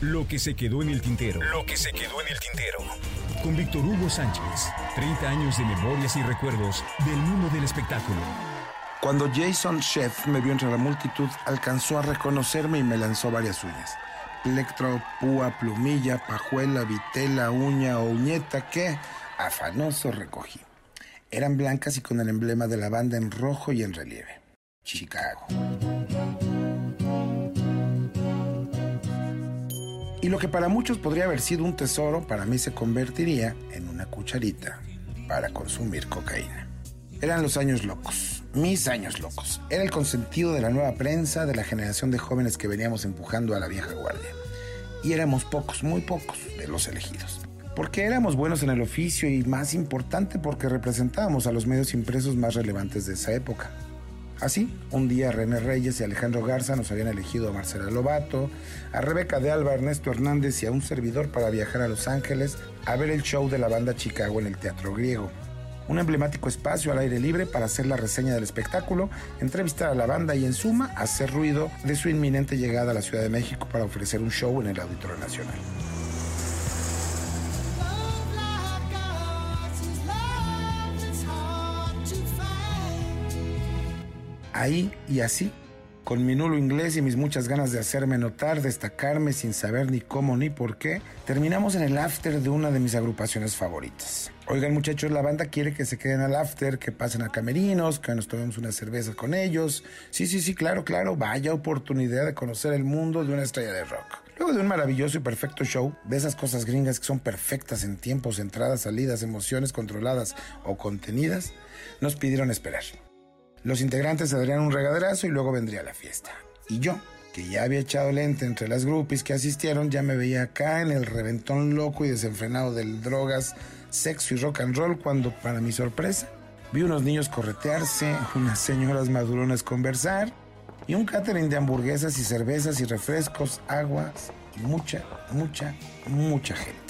Lo que se quedó en el tintero. Lo que se quedó en el tintero. Con Víctor Hugo Sánchez. 30 años de memorias y recuerdos del mundo del espectáculo. Cuando Jason Chef me vio entre la multitud, alcanzó a reconocerme y me lanzó varias uñas. Plectro, púa, plumilla, pajuela, vitela, uña o uñeta que, afanoso, recogí. Eran blancas y con el emblema de la banda en rojo y en relieve. Chicago. Lo que para muchos podría haber sido un tesoro, para mí se convertiría en una cucharita para consumir cocaína. Eran los años locos, mis años locos. Era el consentido de la nueva prensa, de la generación de jóvenes que veníamos empujando a la vieja guardia. Y éramos pocos, muy pocos, de los elegidos. Porque éramos buenos en el oficio y más importante porque representábamos a los medios impresos más relevantes de esa época. Así, un día René Reyes y Alejandro Garza nos habían elegido a Marcela Lobato, a Rebeca de Alba, Ernesto Hernández y a un servidor para viajar a Los Ángeles a ver el show de la banda Chicago en el Teatro Griego. Un emblemático espacio al aire libre para hacer la reseña del espectáculo, entrevistar a la banda y en suma hacer ruido de su inminente llegada a la Ciudad de México para ofrecer un show en el Auditorio Nacional. Ahí y así, con mi nulo inglés y mis muchas ganas de hacerme notar, destacarme sin saber ni cómo ni por qué, terminamos en el after de una de mis agrupaciones favoritas. Oigan muchachos, la banda quiere que se queden al after, que pasen a camerinos, que nos tomemos una cerveza con ellos. Sí, sí, sí, claro, claro, vaya oportunidad de conocer el mundo de una estrella de rock. Luego de un maravilloso y perfecto show, de esas cosas gringas que son perfectas en tiempos, entradas, salidas, emociones controladas o contenidas, nos pidieron esperar. Los integrantes se darían un regaderazo y luego vendría la fiesta. Y yo, que ya había echado lente entre las groupies que asistieron, ya me veía acá en el reventón loco y desenfrenado del drogas, sexo y rock and roll cuando, para mi sorpresa, vi unos niños corretearse, unas señoras maduronas conversar y un catering de hamburguesas y cervezas y refrescos, aguas y mucha, mucha, mucha gente.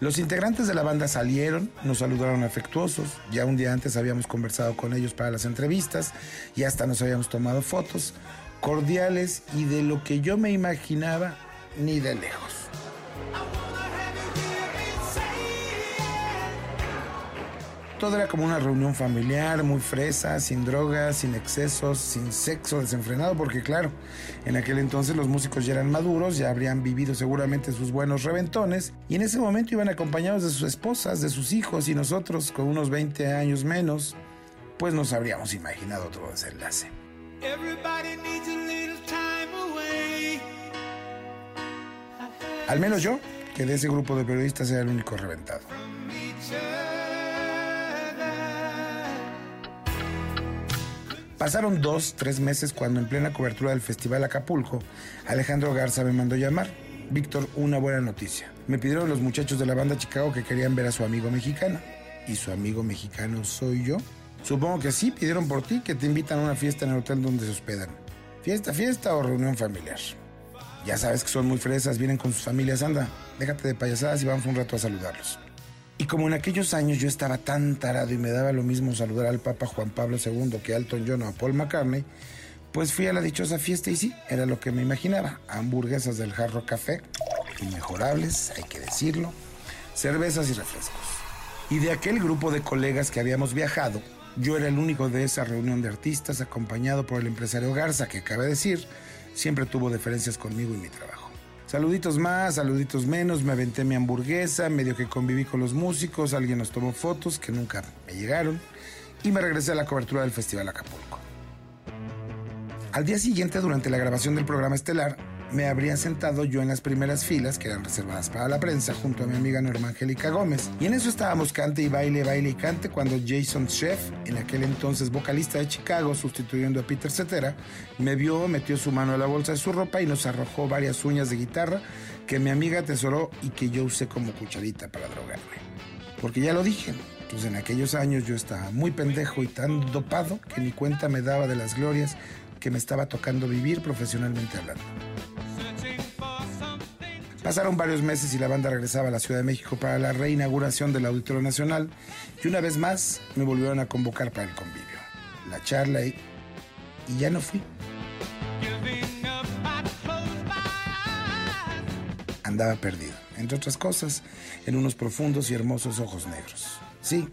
Los integrantes de la banda salieron, nos saludaron afectuosos, ya un día antes habíamos conversado con ellos para las entrevistas y hasta nos habíamos tomado fotos, cordiales y de lo que yo me imaginaba ni de lejos. Todo era como una reunión familiar, muy fresa, sin drogas, sin excesos, sin sexo desenfrenado, porque claro, en aquel entonces los músicos ya eran maduros, ya habrían vivido seguramente sus buenos reventones, y en ese momento iban acompañados de sus esposas, de sus hijos, y nosotros, con unos 20 años menos, pues nos habríamos imaginado otro desenlace. Al menos yo, que de ese grupo de periodistas era el único reventado. Pasaron dos, tres meses cuando en plena cobertura del Festival Acapulco, Alejandro Garza me mandó llamar. Víctor, una buena noticia. Me pidieron los muchachos de la banda Chicago que querían ver a su amigo mexicano. ¿Y su amigo mexicano soy yo? Supongo que sí, pidieron por ti que te invitan a una fiesta en el hotel donde se hospedan. ¿Fiesta, fiesta o reunión familiar? Ya sabes que son muy fresas, vienen con sus familias, anda, déjate de payasadas y vamos un rato a saludarlos. Y como en aquellos años yo estaba tan tarado y me daba lo mismo saludar al Papa Juan Pablo II que a Elton John o a Paul McCartney, pues fui a la dichosa fiesta y sí, era lo que me imaginaba. Hamburguesas del Jarro Café, inmejorables, hay que decirlo, cervezas y refrescos. Y de aquel grupo de colegas que habíamos viajado, yo era el único de esa reunión de artistas acompañado por el empresario Garza, que cabe decir, siempre tuvo deferencias conmigo y mi trabajo. Saluditos más, saluditos menos, me aventé mi hamburguesa, medio que conviví con los músicos, alguien nos tomó fotos que nunca me llegaron y me regresé a la cobertura del Festival Acapulco. Al día siguiente, durante la grabación del programa estelar, me habría sentado yo en las primeras filas que eran reservadas para la prensa junto a mi amiga Norma Angélica Gómez. Y en eso estábamos cante y baile, baile y cante cuando Jason Chef, en aquel entonces vocalista de Chicago, sustituyendo a Peter Cetera, me vio, metió su mano a la bolsa de su ropa y nos arrojó varias uñas de guitarra que mi amiga atesoró y que yo usé como cucharita para drogarme. Porque ya lo dije, pues en aquellos años yo estaba muy pendejo y tan dopado que ni cuenta me daba de las glorias que me estaba tocando vivir profesionalmente hablando. Pasaron varios meses y la banda regresaba a la Ciudad de México para la reinauguración del Auditorio Nacional y una vez más me volvieron a convocar para el convivio, la charla y, y ya no fui. andaba perdido, entre otras cosas, en unos profundos y hermosos ojos negros. Sí,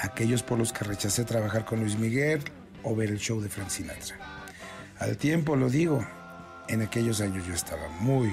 aquellos por los que rechacé trabajar con Luis Miguel o ver el show de Frank Sinatra. Al tiempo lo digo, en aquellos años yo estaba muy,